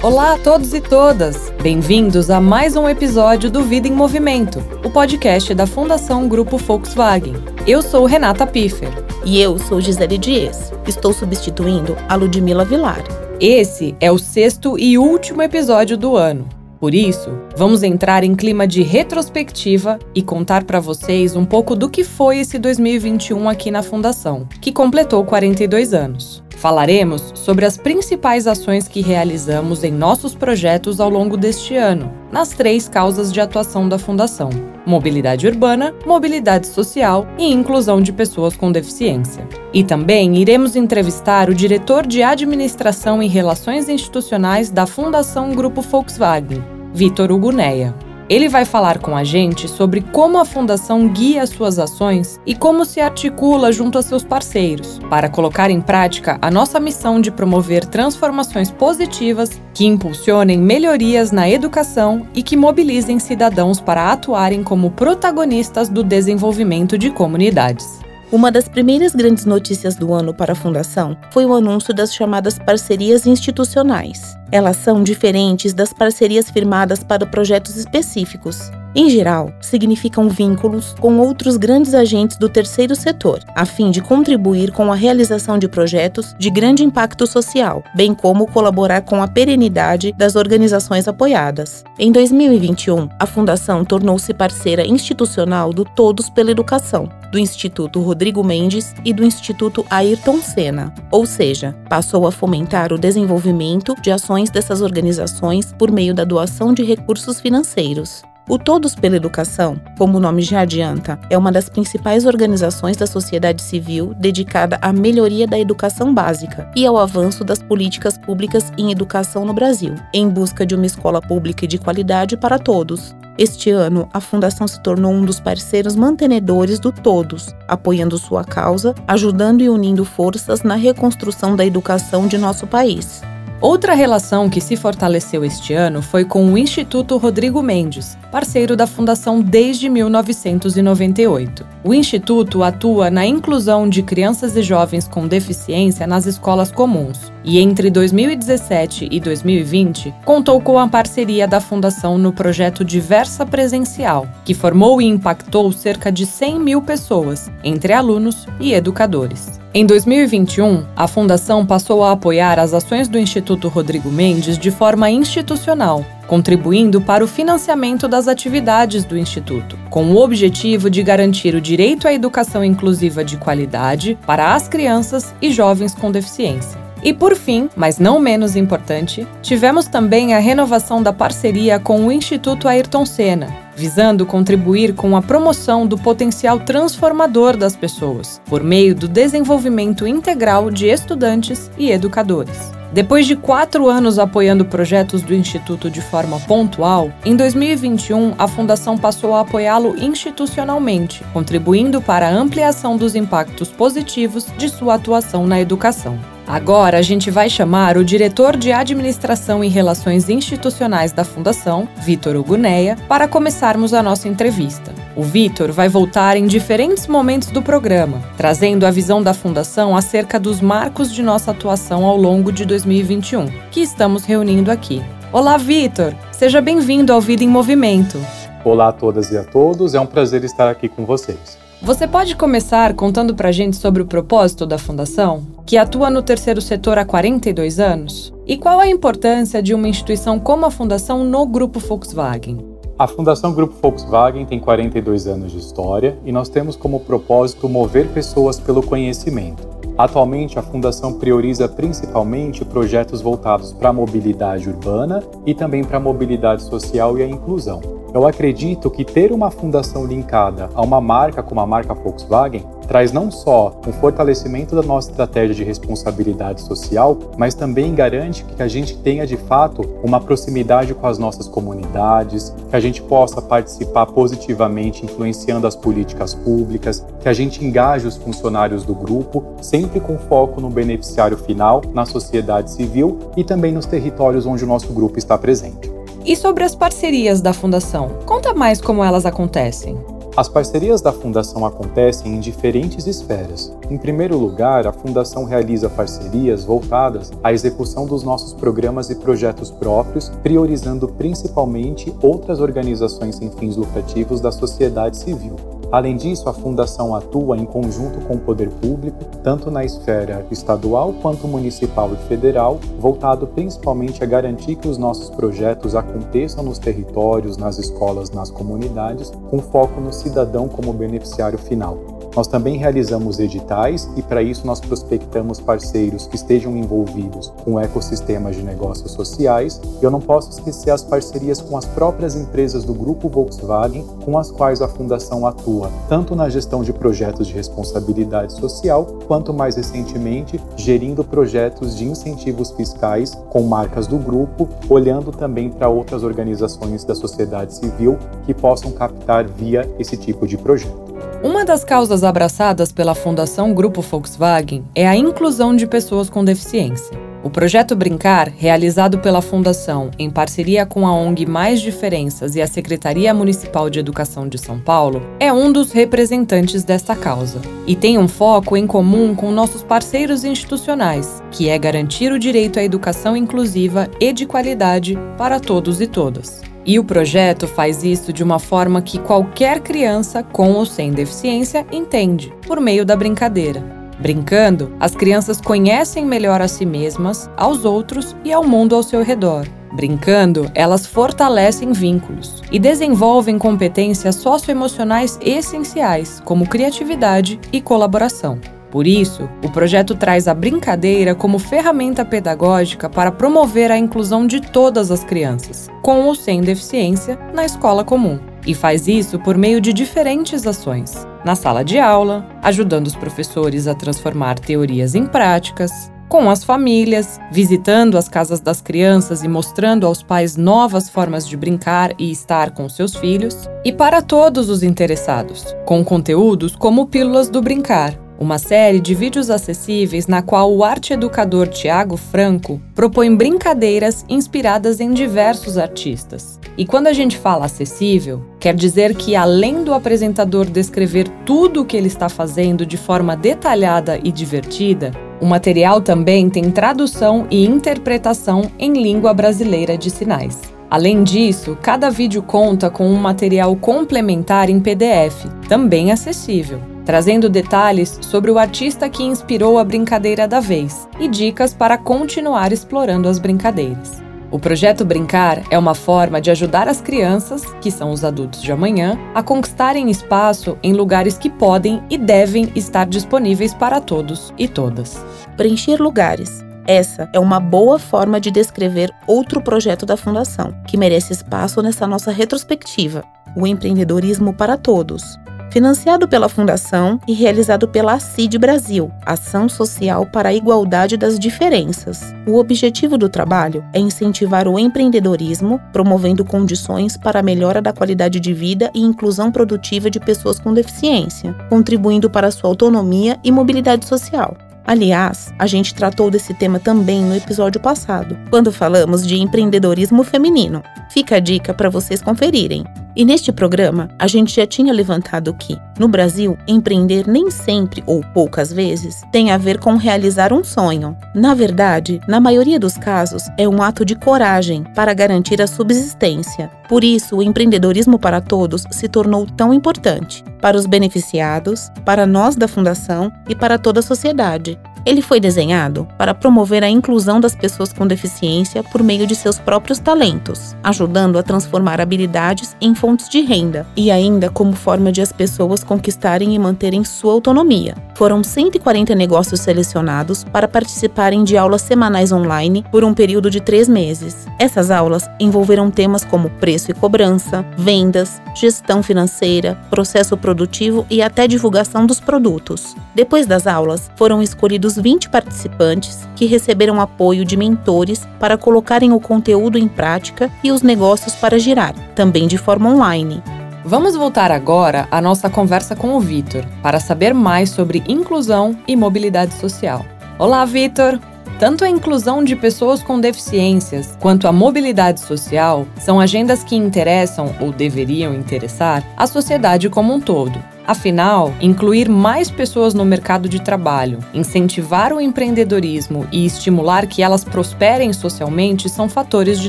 Olá a todos e todas! Bem-vindos a mais um episódio do Vida em Movimento, o podcast da Fundação Grupo Volkswagen. Eu sou Renata Piffer. E eu sou Gisele Dias. Estou substituindo a Ludmila Vilar. Esse é o sexto e último episódio do ano. Por isso, vamos entrar em clima de retrospectiva e contar para vocês um pouco do que foi esse 2021 aqui na Fundação, que completou 42 anos. Falaremos sobre as principais ações que realizamos em nossos projetos ao longo deste ano, nas três causas de atuação da Fundação: mobilidade urbana, mobilidade social e inclusão de pessoas com deficiência. E também iremos entrevistar o diretor de Administração e Relações Institucionais da Fundação Grupo Volkswagen, Vitor Uguneia. Ele vai falar com a gente sobre como a Fundação guia suas ações e como se articula junto a seus parceiros, para colocar em prática a nossa missão de promover transformações positivas que impulsionem melhorias na educação e que mobilizem cidadãos para atuarem como protagonistas do desenvolvimento de comunidades. Uma das primeiras grandes notícias do ano para a Fundação foi o anúncio das chamadas parcerias institucionais. Elas são diferentes das parcerias firmadas para projetos específicos. Em geral, significam vínculos com outros grandes agentes do terceiro setor, a fim de contribuir com a realização de projetos de grande impacto social, bem como colaborar com a perenidade das organizações apoiadas. Em 2021, a Fundação tornou-se parceira institucional do Todos pela Educação, do Instituto Rodrigo Mendes e do Instituto Ayrton Senna, ou seja, passou a fomentar o desenvolvimento de ações dessas organizações por meio da doação de recursos financeiros. O Todos pela Educação, como o nome já adianta, é uma das principais organizações da sociedade civil dedicada à melhoria da educação básica e ao avanço das políticas públicas em educação no Brasil, em busca de uma escola pública de qualidade para todos. Este ano, a Fundação se tornou um dos parceiros mantenedores do Todos, apoiando sua causa, ajudando e unindo forças na reconstrução da educação de nosso país. Outra relação que se fortaleceu este ano foi com o Instituto Rodrigo Mendes, parceiro da Fundação desde 1998. O Instituto atua na inclusão de crianças e jovens com deficiência nas escolas comuns e, entre 2017 e 2020, contou com a parceria da Fundação no projeto Diversa Presencial, que formou e impactou cerca de 100 mil pessoas, entre alunos e educadores. Em 2021, a Fundação passou a apoiar as ações do Instituto Rodrigo Mendes de forma institucional, contribuindo para o financiamento das atividades do Instituto, com o objetivo de garantir o direito à educação inclusiva de qualidade para as crianças e jovens com deficiência. E por fim, mas não menos importante, tivemos também a renovação da parceria com o Instituto Ayrton Senna, visando contribuir com a promoção do potencial transformador das pessoas, por meio do desenvolvimento integral de estudantes e educadores. Depois de quatro anos apoiando projetos do Instituto de forma pontual, em 2021 a Fundação passou a apoiá-lo institucionalmente, contribuindo para a ampliação dos impactos positivos de sua atuação na educação. Agora a gente vai chamar o diretor de Administração e Relações Institucionais da Fundação, Vitor Uguneia, para começarmos a nossa entrevista. O Vitor vai voltar em diferentes momentos do programa, trazendo a visão da Fundação acerca dos marcos de nossa atuação ao longo de 2021, que estamos reunindo aqui. Olá, Vitor! Seja bem-vindo ao Vida em Movimento. Olá a todas e a todos, é um prazer estar aqui com vocês. Você pode começar contando pra gente sobre o propósito da Fundação, que atua no terceiro setor há 42 anos? E qual a importância de uma instituição como a Fundação no Grupo Volkswagen? A Fundação Grupo Volkswagen tem 42 anos de história e nós temos como propósito mover pessoas pelo conhecimento. Atualmente, a Fundação prioriza principalmente projetos voltados para a mobilidade urbana e também para a mobilidade social e a inclusão. Eu acredito que ter uma fundação linkada a uma marca como a marca Volkswagen traz não só um fortalecimento da nossa estratégia de responsabilidade social, mas também garante que a gente tenha de fato uma proximidade com as nossas comunidades, que a gente possa participar positivamente influenciando as políticas públicas, que a gente engaje os funcionários do grupo, sempre com foco no beneficiário final, na sociedade civil e também nos territórios onde o nosso grupo está presente. E sobre as parcerias da Fundação? Conta mais como elas acontecem. As parcerias da Fundação acontecem em diferentes esferas. Em primeiro lugar, a Fundação realiza parcerias voltadas à execução dos nossos programas e projetos próprios, priorizando principalmente outras organizações sem fins lucrativos da sociedade civil. Além disso, a Fundação atua em conjunto com o poder público, tanto na esfera estadual quanto municipal e federal, voltado principalmente a garantir que os nossos projetos aconteçam nos territórios, nas escolas, nas comunidades, com foco no cidadão como beneficiário final. Nós também realizamos editais e, para isso, nós prospectamos parceiros que estejam envolvidos com ecossistemas de negócios sociais. E eu não posso esquecer as parcerias com as próprias empresas do grupo Volkswagen, com as quais a Fundação atua, tanto na gestão de projetos de responsabilidade social, quanto mais recentemente gerindo projetos de incentivos fiscais com marcas do grupo, olhando também para outras organizações da sociedade civil que possam captar via esse tipo de projeto. Uma das causas abraçadas pela Fundação Grupo Volkswagen é a inclusão de pessoas com deficiência. O projeto Brincar, realizado pela Fundação em parceria com a ONG Mais Diferenças e a Secretaria Municipal de Educação de São Paulo, é um dos representantes desta causa e tem um foco em comum com nossos parceiros institucionais, que é garantir o direito à educação inclusiva e de qualidade para todos e todas. E o projeto faz isso de uma forma que qualquer criança, com ou sem deficiência, entende, por meio da brincadeira. Brincando, as crianças conhecem melhor a si mesmas, aos outros e ao mundo ao seu redor. Brincando, elas fortalecem vínculos e desenvolvem competências socioemocionais essenciais, como criatividade e colaboração. Por isso, o projeto traz a brincadeira como ferramenta pedagógica para promover a inclusão de todas as crianças, com ou sem deficiência, na escola comum. E faz isso por meio de diferentes ações. Na sala de aula, ajudando os professores a transformar teorias em práticas, com as famílias, visitando as casas das crianças e mostrando aos pais novas formas de brincar e estar com seus filhos, e para todos os interessados, com conteúdos como Pílulas do Brincar, uma série de vídeos acessíveis na qual o arte educador Tiago Franco propõe brincadeiras inspiradas em diversos artistas. E quando a gente fala acessível, quer dizer que além do apresentador descrever tudo o que ele está fazendo de forma detalhada e divertida, o material também tem tradução e interpretação em língua brasileira de sinais. Além disso, cada vídeo conta com um material complementar em PDF, também acessível trazendo detalhes sobre o artista que inspirou a brincadeira da vez e dicas para continuar explorando as brincadeiras. O projeto Brincar é uma forma de ajudar as crianças, que são os adultos de amanhã, a conquistarem espaço em lugares que podem e devem estar disponíveis para todos e todas. Preencher lugares. Essa é uma boa forma de descrever outro projeto da Fundação, que merece espaço nessa nossa retrospectiva: o empreendedorismo para todos, financiado pela Fundação e realizado pela ACID Brasil, Ação Social para a Igualdade das Diferenças. O objetivo do trabalho é incentivar o empreendedorismo, promovendo condições para a melhora da qualidade de vida e inclusão produtiva de pessoas com deficiência, contribuindo para sua autonomia e mobilidade social. Aliás, a gente tratou desse tema também no episódio passado, quando falamos de empreendedorismo feminino. Fica a dica para vocês conferirem. E neste programa, a gente já tinha levantado que, no Brasil, empreender nem sempre ou poucas vezes tem a ver com realizar um sonho. Na verdade, na maioria dos casos, é um ato de coragem para garantir a subsistência. Por isso, o empreendedorismo para todos se tornou tão importante para os beneficiados, para nós da Fundação e para toda a sociedade. Ele foi desenhado para promover a inclusão das pessoas com deficiência por meio de seus próprios talentos, ajudando a transformar habilidades em fontes de renda e ainda como forma de as pessoas conquistarem e manterem sua autonomia. Foram 140 negócios selecionados para participarem de aulas semanais online por um período de três meses. Essas aulas envolveram temas como preço e cobrança, vendas, gestão financeira, processo produtivo e até divulgação dos produtos. Depois das aulas, foram escolhidos 20 participantes que receberam apoio de mentores para colocarem o conteúdo em prática e os negócios para girar, também de forma online. Vamos voltar agora à nossa conversa com o Vitor para saber mais sobre inclusão e mobilidade social. Olá, Vitor! tanto a inclusão de pessoas com deficiências quanto a mobilidade social são agendas que interessam ou deveriam interessar a sociedade como um todo. Afinal, incluir mais pessoas no mercado de trabalho, incentivar o empreendedorismo e estimular que elas prosperem socialmente são fatores de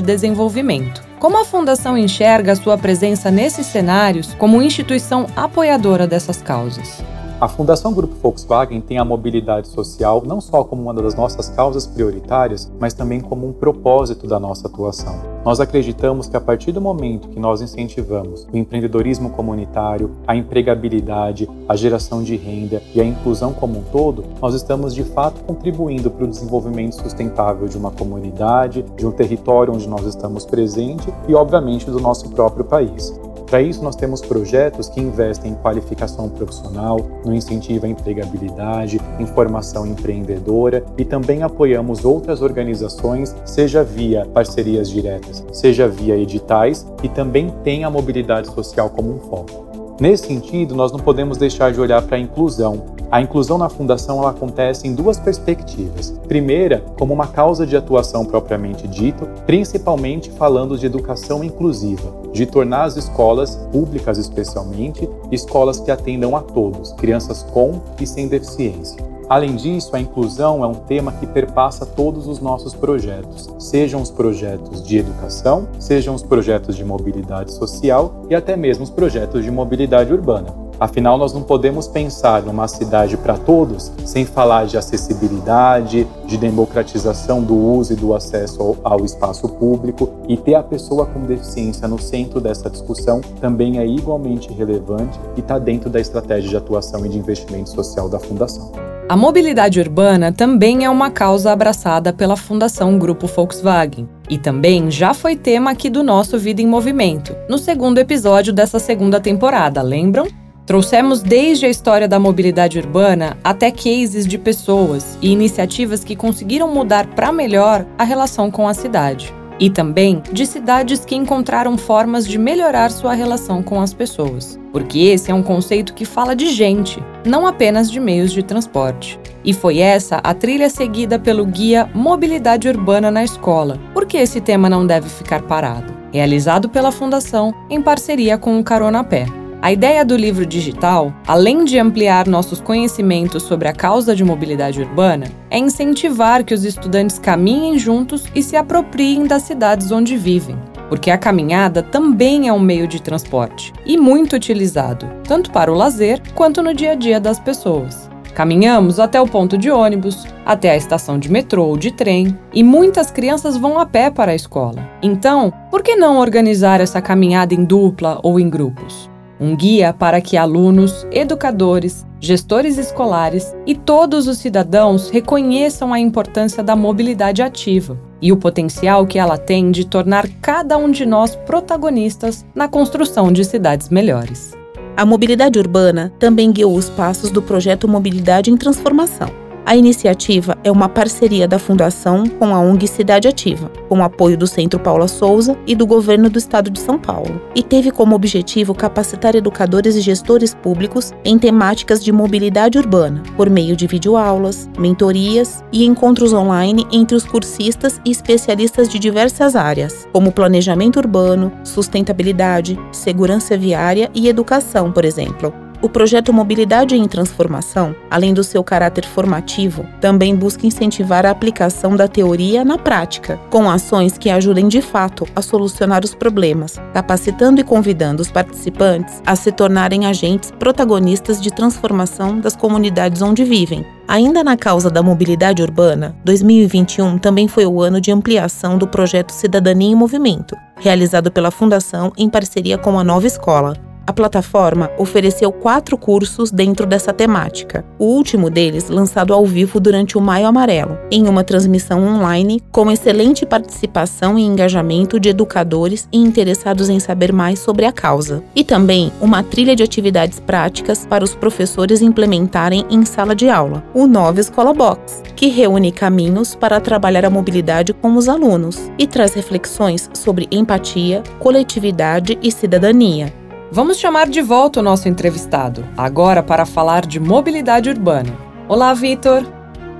desenvolvimento. Como a Fundação enxerga a sua presença nesses cenários como instituição apoiadora dessas causas? A Fundação Grupo Volkswagen tem a mobilidade social não só como uma das nossas causas prioritárias, mas também como um propósito da nossa atuação. Nós acreditamos que a partir do momento que nós incentivamos o empreendedorismo comunitário, a empregabilidade, a geração de renda e a inclusão como um todo, nós estamos de fato contribuindo para o desenvolvimento sustentável de uma comunidade, de um território onde nós estamos presentes e, obviamente, do nosso próprio país. Para isso, nós temos projetos que investem em qualificação profissional, no incentivo à empregabilidade, em formação empreendedora e também apoiamos outras organizações, seja via parcerias diretas, seja via editais, e também tem a mobilidade social como um foco. Nesse sentido, nós não podemos deixar de olhar para a inclusão, a inclusão na fundação acontece em duas perspectivas. Primeira, como uma causa de atuação propriamente dito, principalmente falando de educação inclusiva, de tornar as escolas, públicas especialmente, escolas que atendam a todos, crianças com e sem deficiência. Além disso, a inclusão é um tema que perpassa todos os nossos projetos, sejam os projetos de educação, sejam os projetos de mobilidade social e até mesmo os projetos de mobilidade urbana. Afinal, nós não podemos pensar numa cidade para todos sem falar de acessibilidade, de democratização do uso e do acesso ao, espaço público e ter a pessoa com deficiência no centro dessa discussão também é igualmente relevante e está dentro da estratégia de atuação e de investimento social da Fundação. A mobilidade urbana também é uma causa abraçada pela Fundação Grupo Volkswagen e também já foi tema aqui do nosso Vida em Movimento, no segundo episódio dessa segunda temporada, lembram? Trouxemos desde a história da mobilidade urbana até cases de pessoas e iniciativas que conseguiram mudar para melhor a relação com a cidade. E também de cidades que encontraram formas de melhorar sua relação com as pessoas. Porque esse é um conceito que fala de gente, não apenas de meios de transporte. E foi essa a trilha seguida pelo guia Mobilidade Urbana na Escola, porque esse tema não deve ficar parado. Realizado pela Fundação em parceria com o Carona Pé. A ideia do livro digital, além de ampliar nossos conhecimentos sobre a causa de mobilidade urbana, é incentivar que os estudantes caminhem juntos e se apropriem das cidades onde vivem, porque a caminhada também é um meio de transporte e muito utilizado, tanto para o lazer quanto no dia a dia das pessoas. Caminhamos até o ponto de ônibus, até a estação de metrô ou de trem, e muitas crianças vão a pé para a escola. Então, por que não organizar essa caminhada em dupla ou em grupos? Um guia para que alunos, educadores, gestores escolares e todos os cidadãos reconheçam a importância da mobilidade ativa e o potencial que ela tem de tornar cada um de nós protagonistas na construção de cidades melhores. A mobilidade urbana também guiou os passos do projeto Mobilidade em Transformação a iniciativa é uma parceria da Fundação com a ONG Cidade Ativa, com apoio do Centro Paula Souza e do Governo do Estado de São Paulo, e teve como objetivo capacitar educadores e gestores públicos em temáticas de mobilidade urbana, por meio de videoaulas, mentorias e encontros online entre os cursistas e especialistas de diversas áreas, como planejamento urbano, sustentabilidade, segurança viária e educação, por exemplo. O projeto Mobilidade em Transformação, além do seu caráter formativo, também busca incentivar a aplicação da teoria na prática, com ações que ajudem de fato a solucionar os problemas, capacitando e convidando os participantes a se tornarem agentes protagonistas de transformação das comunidades onde vivem. Ainda na causa da mobilidade urbana, 2021 também foi o ano de ampliação do projeto Cidadania em Movimento, realizado pela Fundação em parceria com a Nova Escola, a plataforma ofereceu quatro cursos dentro dessa temática, o último deles lançado ao vivo durante o Maio Amarelo, em uma transmissão online com excelente participação e engajamento de educadores e interessados em saber mais sobre a causa, e também uma trilha de atividades práticas para os professores implementarem em sala de aula, o Nova Escola Box, que reúne caminhos para trabalhar a mobilidade com os alunos e traz reflexões sobre empatia, coletividade e cidadania Vamos chamar de volta o nosso entrevistado, agora para falar de mobilidade urbana. Olá, Vitor!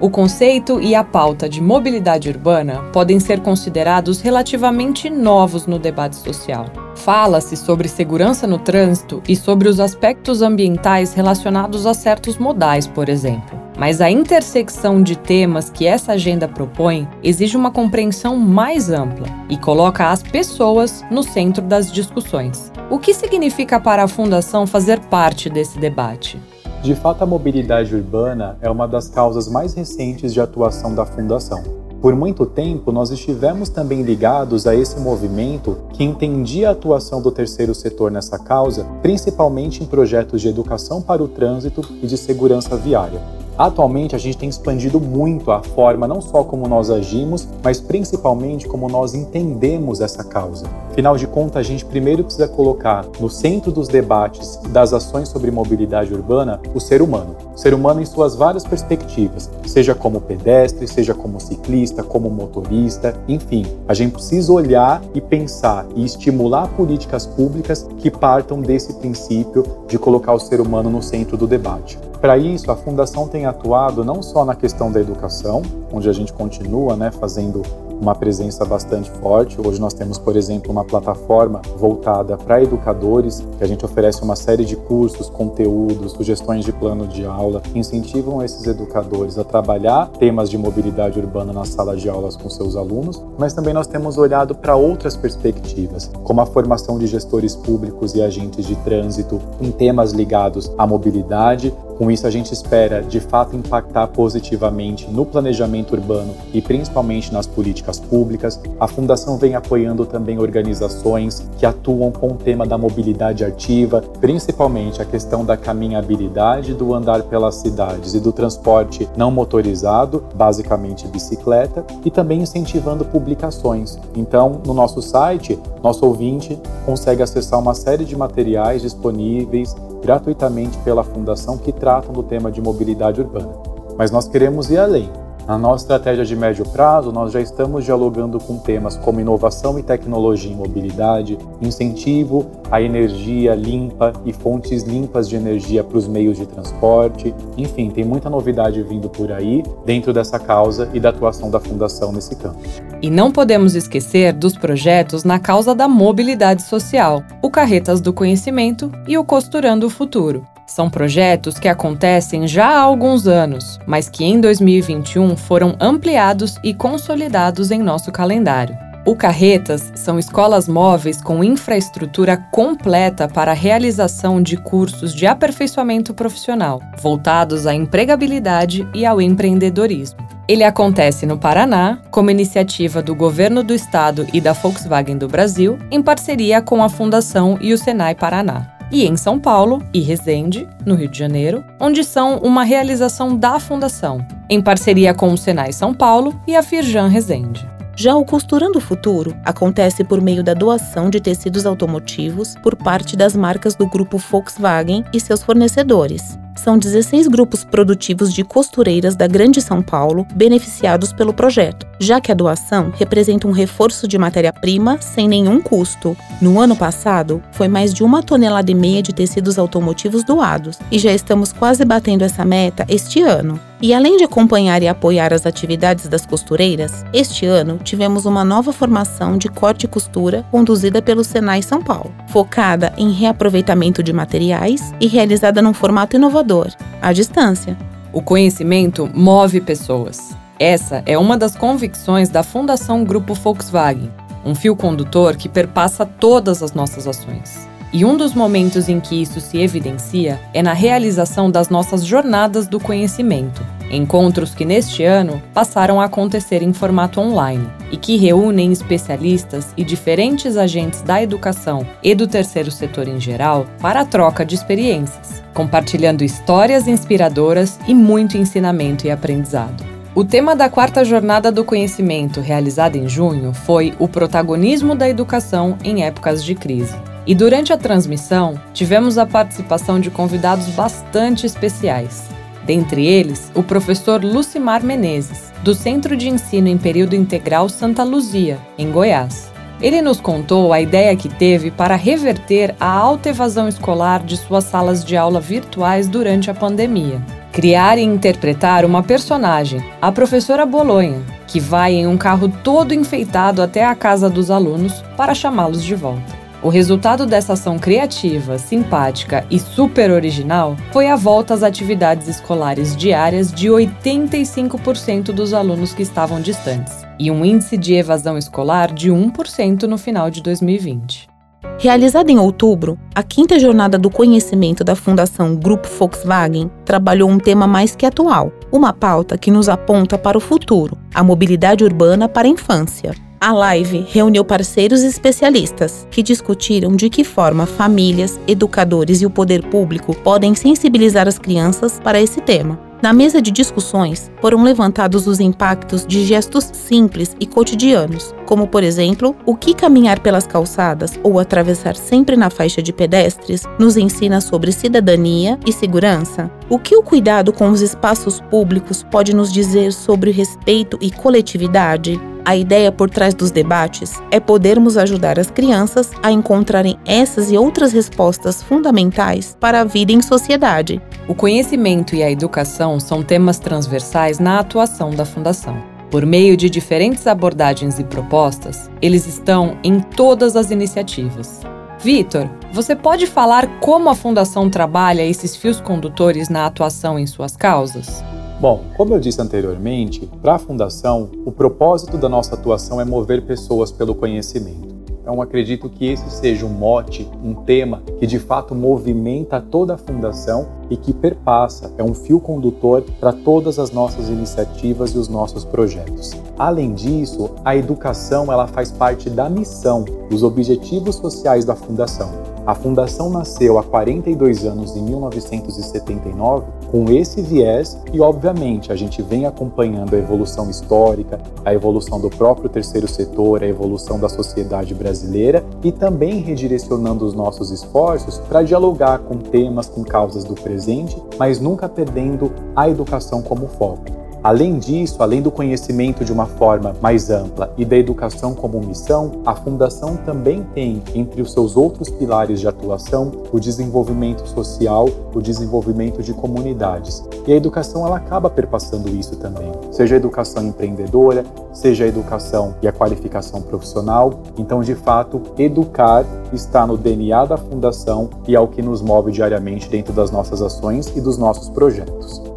O conceito e a pauta de mobilidade urbana podem ser considerados relativamente novos no debate social. Fala-se sobre segurança no trânsito e sobre os aspectos ambientais relacionados a certos modais, por exemplo. Mas a intersecção de temas que essa agenda propõe exige uma compreensão mais ampla e coloca as pessoas no centro das discussões. O que significa para a Fundação fazer parte desse debate? De fato, a mobilidade urbana é uma das causas mais recentes de atuação da Fundação. Por muito tempo, nós estivemos também ligados a esse movimento que entendia a atuação do terceiro setor nessa causa, principalmente em projetos de educação para o trânsito e de segurança viária. Atualmente, a gente tem expandido muito a forma não só como nós agimos, mas principalmente como nós entendemos essa causa. Afinal de contas, a gente primeiro precisa colocar no centro dos debates das ações sobre mobilidade urbana o ser humano. O ser humano em suas várias perspectivas, seja como pedestre, seja como ciclista, como motorista, enfim. A gente precisa olhar e pensar e estimular políticas públicas que partam desse princípio de colocar o ser humano no centro do debate. Para isso, a Fundação tem atuado não só na questão da educação, onde a gente continua né, fazendo uma presença bastante forte. Hoje nós temos, por exemplo, uma plataforma voltada para educadores, que a gente oferece uma série de cursos, conteúdos, sugestões de plano de aula, que incentivam esses educadores a trabalhar temas de mobilidade urbana nas salas de aulas com seus alunos, mas também nós temos olhado para outras perspectivas, como a formação de gestores públicos e agentes de trânsito em temas ligados à mobilidade. Com isso, a gente espera de fato impactar positivamente no planejamento urbano e principalmente nas políticas políticas públicas. A Fundação vem apoiando também organizações que atuam com o tema da mobilidade ativa, principalmente a questão da caminhabilidade, do andar pelas cidades e do transporte não motorizado, basicamente bicicleta, e também incentivando publicações. Então, no nosso site, nosso ouvinte consegue acessar uma série de materiais disponíveis gratuitamente pela Fundação que tratam do tema de mobilidade urbana. Mas nós queremos ir além. Na nossa estratégia de médio prazo, nós já estamos dialogando com temas como inovação e tecnologia em mobilidade, incentivo à energia limpa e fontes limpas de energia para os meios de transporte. Enfim, tem muita novidade vindo por aí dentro dessa causa e da atuação da Fundação nesse campo. E não podemos esquecer dos projetos na causa da mobilidade social, o Carretas do Conhecimento e o Costurando o Futuro. São projetos que acontecem já há alguns anos, mas que em 2021 foram ampliados e consolidados em nosso calendário. O Carretas são escolas móveis com infraestrutura completa para a realização de cursos de aperfeiçoamento profissional, voltados à empregabilidade e ao empreendedorismo. Ele acontece no Paraná, como iniciativa do Governo do Estado e da Volkswagen do Brasil, em parceria com a Fundação e o Senai Paraná e em São Paulo e Resende, no Rio de Janeiro, onde são uma realização da Fundação, em parceria com o Senai São Paulo e a Firjan Resende. Já o Costurando o Futuro acontece por meio da doação de tecidos automotivos por parte das marcas do grupo Volkswagen e seus fornecedores. São 16 grupos produtivos de costureiras da Grande São Paulo beneficiados pelo projeto, já que a doação representa um reforço de matéria-prima sem nenhum custo. No ano passado, foi mais de uma tonelada e meia de tecidos automotivos doados, e já estamos quase batendo essa meta este ano. E além de acompanhar e apoiar as atividades das costureiras, este ano tivemos uma nova formação de corte e costura conduzida pelo Senai São Paulo, focada em reaproveitamento de materiais e realizada num formato inovador, à distância. O conhecimento move pessoas. Essa é uma das convicções da Fundação Grupo Volkswagen, um fio condutor que perpassa todas as nossas ações. E um dos momentos em que isso se evidencia é na realização das nossas jornadas do conhecimento, encontros que neste ano passaram a acontecer em formato online e que reúnem especialistas e diferentes agentes da educação e do terceiro setor em geral para a troca de experiências, compartilhando histórias inspiradoras e muito ensinamento e aprendizado. O tema da quarta jornada do conhecimento, realizada em junho, foi o protagonismo da educação em épocas de crise. E durante a transmissão, tivemos a participação de convidados bastante especiais. Dentre eles, o professor Lucimar Menezes, do Centro de Ensino em Período Integral Santa Luzia, em Goiás. Ele nos contou a ideia que teve para reverter a alta evasão escolar de suas salas de aula virtuais durante a pandemia. criar e interpretar uma personagem, a professora Bolonha, que vai em um carro todo enfeitado até a casa dos alunos para chamá-los de volta. O resultado dessa ação criativa, simpática e super original foi a volta às atividades escolares diárias de 85% dos alunos que estavam distantes e um índice de evasão escolar de 1% no final de 2020. Realizada em outubro, a quinta jornada do conhecimento da Fundação Grupo Volkswagen trabalhou um tema mais que atual, uma pauta que nos aponta para o futuro, a mobilidade urbana para a infância. A live reuniu parceiros especialistas que discutiram de que forma famílias, educadores e o poder público podem sensibilizar as crianças para esse tema. Na mesa de discussões, foram levantados os impactos de gestos simples e cotidianos, como, por exemplo, o que caminhar pelas calçadas ou atravessar sempre na faixa de pedestres nos ensina sobre cidadania e segurança, o que o cuidado com os espaços públicos pode nos dizer sobre respeito e coletividade, a ideia por trás dos debates é podermos ajudar as crianças a encontrarem essas e outras respostas fundamentais para a vida em sociedade. O conhecimento e a educação são temas transversais na atuação da Fundação. Por meio de diferentes abordagens e propostas, eles estão em todas as iniciativas. Vitor, você pode falar como a Fundação trabalha esses fios condutores na atuação em suas causas? Bom, como eu disse anteriormente, para a Fundação, o propósito da nossa atuação é mover pessoas pelo conhecimento. Então, acredito que esse seja um mote, um tema que de fato movimenta toda a Fundação e que perpassa, é um fio condutor para todas as nossas iniciativas e os nossos projetos. Além disso, a educação ela faz parte da missão, dos objetivos sociais da Fundação. A fundação nasceu há 42 anos, em 1979, com esse viés e, obviamente, a gente vem acompanhando a evolução histórica, a evolução do próprio terceiro setor, a evolução da sociedade brasileira e também redirecionando os nossos esforços para dialogar com temas, com causas do presente, mas nunca perdendo a educação como foco. Além disso, além do conhecimento de uma forma mais ampla e da educação como missão, a Fundação também tem, entre os seus outros pilares de atuação, o desenvolvimento social, o desenvolvimento de comunidades. E a educação ela acaba perpassando isso também, seja a educação empreendedora, seja a educação e a qualificação profissional. Então, de fato, educar está no DNA da Fundação e é o que nos move diariamente dentro das nossas ações e dos nossos projetos.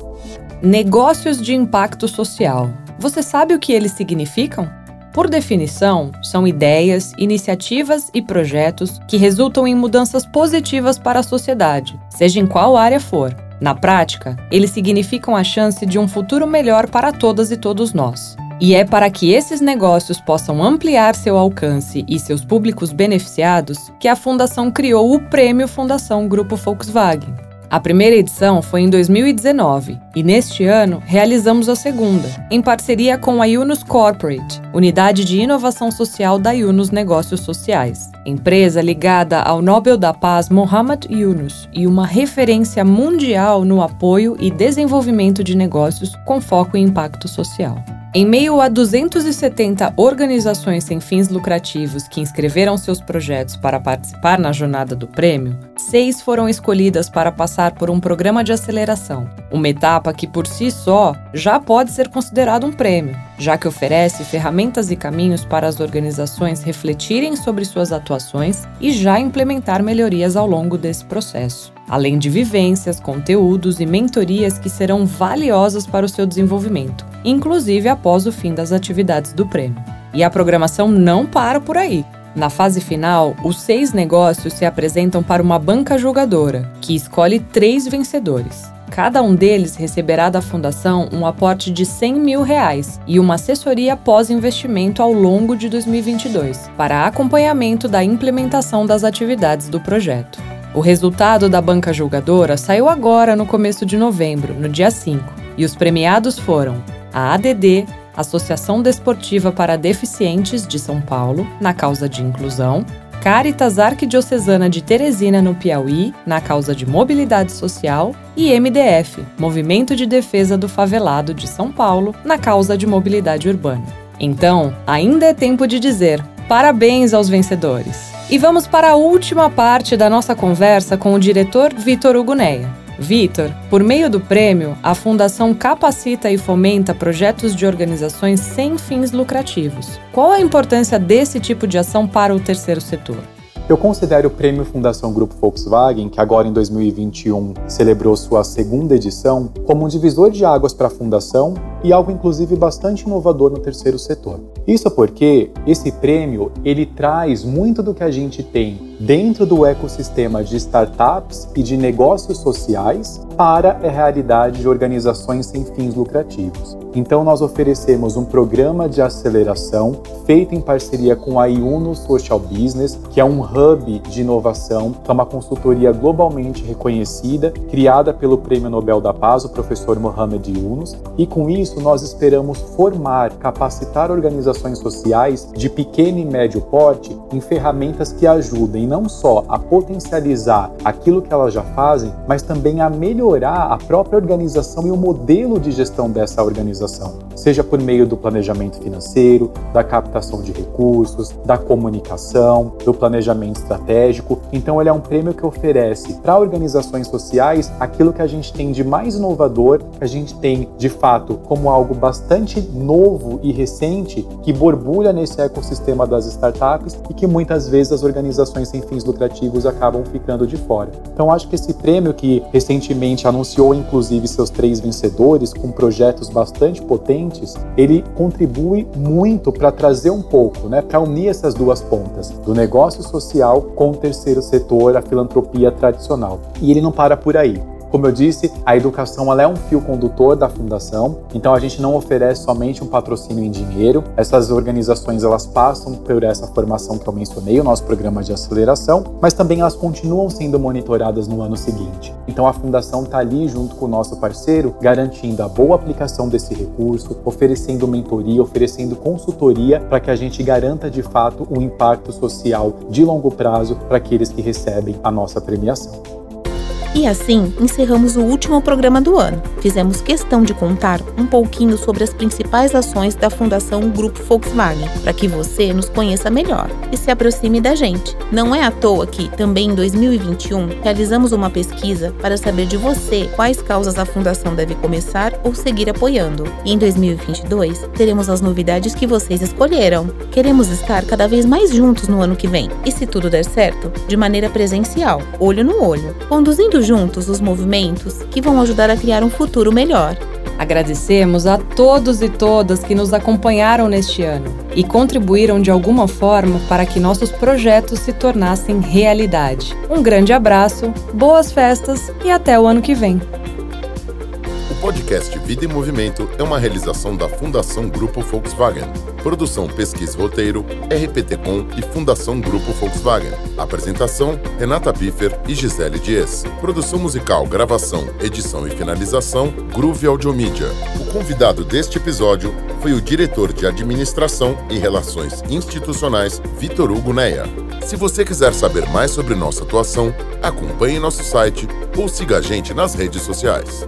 Negócios de impacto social. Você sabe o que eles significam? Por definição, são ideias, iniciativas e projetos que resultam em mudanças positivas para a sociedade, seja em qual área for. Na prática, eles significam a chance de um futuro melhor para todas e todos nós. E é para que esses negócios possam ampliar seu alcance e seus públicos beneficiados que a Fundação criou o Prêmio Fundação Grupo Volkswagen. A primeira edição foi em 2019 e neste ano realizamos a segunda, em parceria com a Yunus Corporate, unidade de inovação social da Yunus Negócios Sociais, empresa ligada ao Nobel da Paz Mohammad Yunus e uma referência mundial no apoio e desenvolvimento de negócios com foco em impacto social. Em meio a 270 organizações sem fins lucrativos que inscreveram seus projetos para participar na jornada do prêmio, seis foram escolhidas para passar por um programa de aceleração, uma etapa que por si só já pode ser considerado um prêmio, já que oferece ferramentas e caminhos para as organizações refletirem sobre suas atuações e já implementar melhorias ao longo desse processo além de vivências, conteúdos e mentorias que serão valiosas para o seu desenvolvimento, inclusive após o fim das atividades do prêmio. E a programação não para por aí. Na fase final, os seis negócios se apresentam para uma banca julgadora, que escolhe três vencedores. Cada um deles receberá da Fundação um aporte de 100 mil reais e uma assessoria pós-investimento ao longo de 2022, para acompanhamento da implementação das atividades do projeto. O resultado da banca julgadora saiu agora no começo de novembro, no dia 5, e os premiados foram a ADD, Associação Desportiva para Deficientes de São Paulo, na causa de inclusão, Caritas Arquidiocesana de Teresina, no Piauí, na causa de mobilidade social, e MDF, Movimento de Defesa do Favelado de São Paulo, na causa de mobilidade urbana. Então, ainda é tempo de dizer parabéns aos vencedores! E vamos para a última parte da nossa conversa com o diretor Vitor Uguneia. Vitor, por meio do prêmio, a Fundação capacita e fomenta projetos de organizações sem fins lucrativos. Qual a importância desse tipo de ação para o terceiro setor? Eu considero o Prêmio Fundação Grupo Volkswagen, que agora em 2021 celebrou sua segunda edição, como um divisor de águas para a fundação e algo inclusive bastante inovador no terceiro setor. Isso porque esse prêmio ele traz muito do que a gente tem dentro do ecossistema de startups e de negócios sociais para a realidade de organizações sem fins lucrativos. Então, nós oferecemos um programa de aceleração feito em parceria com a Iuno Social Business, que é um hub de inovação, que é uma consultoria globalmente reconhecida, criada pelo Prêmio Nobel da Paz, o professor Mohamed Yunus, e com isso nós esperamos formar, capacitar organizações sociais de pequeno e médio porte em ferramentas que ajudem não só a potencializar aquilo que elas já fazem, mas também a melhorar a própria organização e o modelo de gestão dessa organização, seja por meio do planejamento financeiro, da captação de recursos, da comunicação, do planejamento estratégico. Então, ele é um prêmio que oferece para organizações sociais aquilo que a gente tem de mais inovador, que a gente tem de fato como algo bastante novo e recente que borbulha nesse ecossistema das startups e que muitas vezes as organizações sem fins lucrativos acabam ficando de fora. Então acho que esse prêmio que recentemente anunciou inclusive seus três vencedores com projetos bastante potentes, ele contribui muito para trazer um pouco, né, para unir essas duas pontas, do negócio social com o terceiro setor, a filantropia tradicional. E ele não para por aí. Como eu disse, a educação ela é um fio condutor da fundação, então a gente não oferece somente um patrocínio em dinheiro. Essas organizações elas passam por essa formação que eu mencionei, o nosso programa de aceleração, mas também elas continuam sendo monitoradas no ano seguinte. Então a fundação está ali junto com o nosso parceiro, garantindo a boa aplicação desse recurso, oferecendo mentoria, oferecendo consultoria para que a gente garanta de fato o impacto social de longo prazo para aqueles que recebem a nossa premiação. E assim, encerramos o último programa do ano. Fizemos questão de contar um pouquinho sobre as principais ações da Fundação Grupo Volkswagen, para que você nos conheça melhor e se aproxime da gente. Não é à toa que, também em 2021, realizamos uma pesquisa para saber de você quais causas a Fundação deve começar ou seguir apoiando. E em 2022, teremos as novidades que vocês escolheram. Queremos estar cada vez mais juntos no ano que vem. E se tudo der certo, de maneira presencial, olho no olho, conduzindo juntos os movimentos que vão ajudar a criar um futuro melhor. Agradecemos a todos e todas que nos acompanharam neste ano e contribuíram de alguma forma para que nossos projetos se tornassem realidade. Um grande abraço, boas festas e até o ano que vem podcast Vida em Movimento é uma realização da Fundação Grupo Volkswagen. Produção Pesquisa Roteiro, RPT-Com e Fundação Grupo Volkswagen. Apresentação: Renata Biffer e Gisele Dias. Produção musical, gravação, edição e finalização: Groove Audiomídia. O convidado deste episódio foi o diretor de Administração e Relações Institucionais, Vitor Hugo Neia. Se você quiser saber mais sobre nossa atuação, acompanhe nosso site ou siga a gente nas redes sociais.